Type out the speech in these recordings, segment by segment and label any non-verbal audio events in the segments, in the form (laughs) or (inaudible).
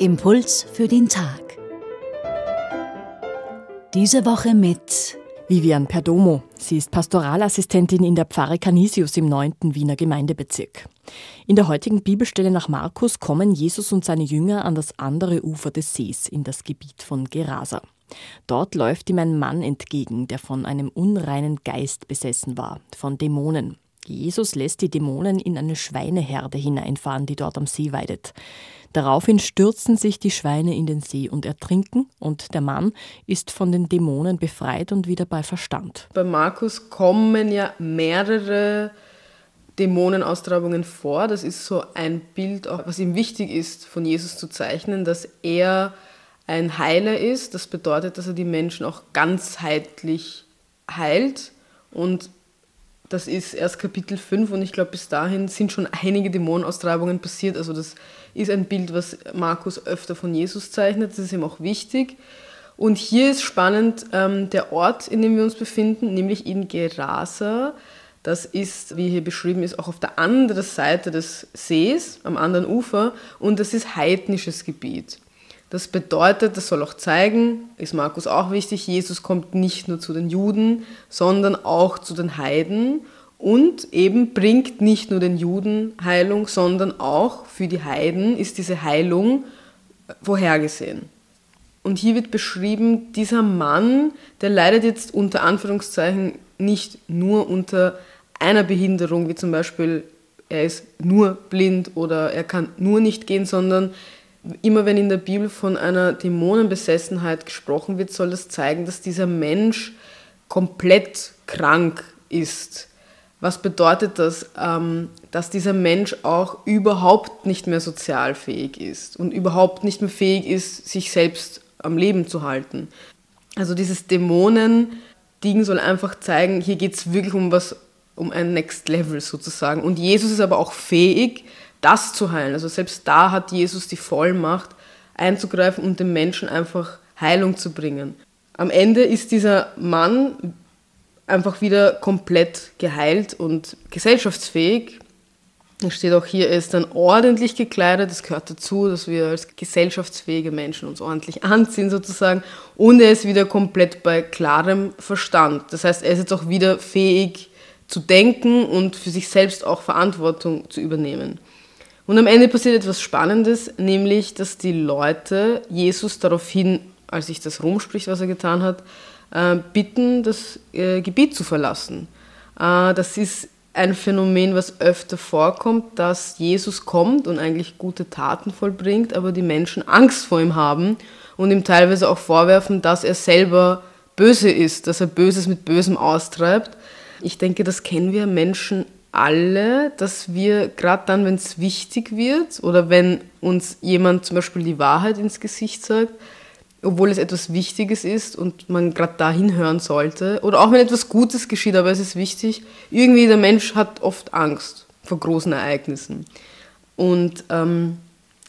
Impuls für den Tag. Diese Woche mit Vivian Perdomo. Sie ist Pastoralassistentin in der Pfarre Canisius im 9. Wiener Gemeindebezirk. In der heutigen Bibelstelle nach Markus kommen Jesus und seine Jünger an das andere Ufer des Sees in das Gebiet von Gerasa. Dort läuft ihm ein Mann entgegen, der von einem unreinen Geist besessen war, von Dämonen. Jesus lässt die Dämonen in eine Schweineherde hineinfahren, die dort am See weidet. Daraufhin stürzen sich die Schweine in den See und ertrinken, und der Mann ist von den Dämonen befreit und wieder bei Verstand. Bei Markus kommen ja mehrere Dämonenaustreibungen vor. Das ist so ein Bild, auch, was ihm wichtig ist, von Jesus zu zeichnen, dass er ein Heiler ist. Das bedeutet, dass er die Menschen auch ganzheitlich heilt und das ist erst Kapitel 5 und ich glaube, bis dahin sind schon einige Dämonenaustreibungen passiert. Also das ist ein Bild, was Markus öfter von Jesus zeichnet. Das ist ihm auch wichtig. Und hier ist spannend ähm, der Ort, in dem wir uns befinden, nämlich in Gerasa. Das ist, wie hier beschrieben ist, auch auf der anderen Seite des Sees, am anderen Ufer. Und das ist heidnisches Gebiet. Das bedeutet, das soll auch zeigen, ist Markus auch wichtig, Jesus kommt nicht nur zu den Juden, sondern auch zu den Heiden und eben bringt nicht nur den Juden Heilung, sondern auch für die Heiden ist diese Heilung vorhergesehen. Und hier wird beschrieben, dieser Mann, der leidet jetzt unter Anführungszeichen nicht nur unter einer Behinderung, wie zum Beispiel er ist nur blind oder er kann nur nicht gehen, sondern immer wenn in der Bibel von einer Dämonenbesessenheit gesprochen wird, soll das zeigen, dass dieser Mensch komplett krank ist. Was bedeutet das? Ähm, dass dieser Mensch auch überhaupt nicht mehr sozialfähig ist und überhaupt nicht mehr fähig ist, sich selbst am Leben zu halten. Also dieses Dämonen-Ding soll einfach zeigen, hier geht es wirklich um was, um ein Next Level sozusagen. Und Jesus ist aber auch fähig, das zu heilen. Also selbst da hat Jesus die Vollmacht einzugreifen und dem Menschen einfach Heilung zu bringen. Am Ende ist dieser Mann einfach wieder komplett geheilt und gesellschaftsfähig. Es steht auch hier, er ist dann ordentlich gekleidet. Das gehört dazu, dass wir als gesellschaftsfähige Menschen uns ordentlich (laughs) anziehen sozusagen. Und er ist wieder komplett bei klarem Verstand. Das heißt, er ist jetzt auch wieder fähig zu denken und für sich selbst auch Verantwortung zu übernehmen. Und am Ende passiert etwas Spannendes, nämlich, dass die Leute Jesus daraufhin, als sich das rumspricht, was er getan hat, äh, bitten, das äh, Gebiet zu verlassen. Äh, das ist ein Phänomen, was öfter vorkommt, dass Jesus kommt und eigentlich gute Taten vollbringt, aber die Menschen Angst vor ihm haben und ihm teilweise auch vorwerfen, dass er selber böse ist, dass er Böses mit Bösem austreibt. Ich denke, das kennen wir Menschen alle, dass wir gerade dann, wenn es wichtig wird oder wenn uns jemand zum Beispiel die Wahrheit ins Gesicht sagt, obwohl es etwas Wichtiges ist und man gerade dahin hören sollte, oder auch wenn etwas Gutes geschieht, aber es ist wichtig, irgendwie der Mensch hat oft Angst vor großen Ereignissen. Und ähm,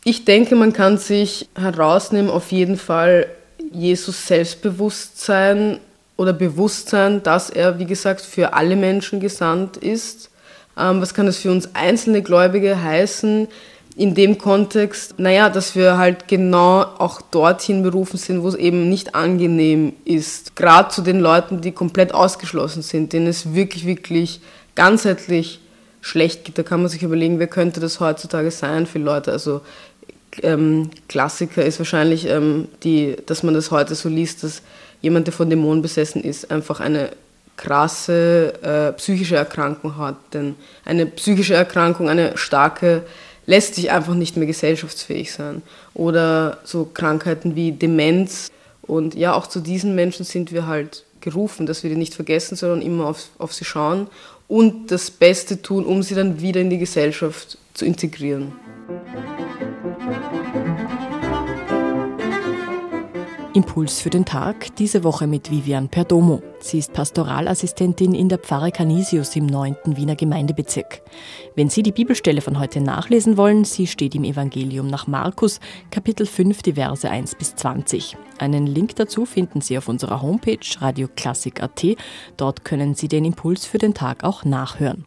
ich denke, man kann sich herausnehmen, auf jeden Fall Jesus Selbstbewusstsein oder Bewusstsein, dass er, wie gesagt, für alle Menschen gesandt ist was kann das für uns einzelne Gläubige heißen? In dem Kontext, naja, dass wir halt genau auch dorthin berufen sind, wo es eben nicht angenehm ist. Gerade zu den Leuten, die komplett ausgeschlossen sind, denen es wirklich, wirklich ganzheitlich schlecht geht. Da kann man sich überlegen, wer könnte das heutzutage sein für Leute. Also ähm, Klassiker ist wahrscheinlich, ähm, die, dass man das heute so liest, dass jemand, der von Dämonen besessen ist, einfach eine krasse äh, psychische Erkrankung hat. Denn eine psychische Erkrankung, eine starke, lässt sich einfach nicht mehr gesellschaftsfähig sein. Oder so Krankheiten wie Demenz. Und ja, auch zu diesen Menschen sind wir halt gerufen, dass wir die nicht vergessen, sondern immer auf, auf sie schauen und das Beste tun, um sie dann wieder in die Gesellschaft zu integrieren. Impuls für den Tag, diese Woche mit Vivian Perdomo. Sie ist Pastoralassistentin in der Pfarre Canisius im 9. Wiener Gemeindebezirk. Wenn Sie die Bibelstelle von heute nachlesen wollen, sie steht im Evangelium nach Markus, Kapitel 5, die Verse 1 bis 20. Einen Link dazu finden Sie auf unserer Homepage radioklassik.at. Dort können Sie den Impuls für den Tag auch nachhören.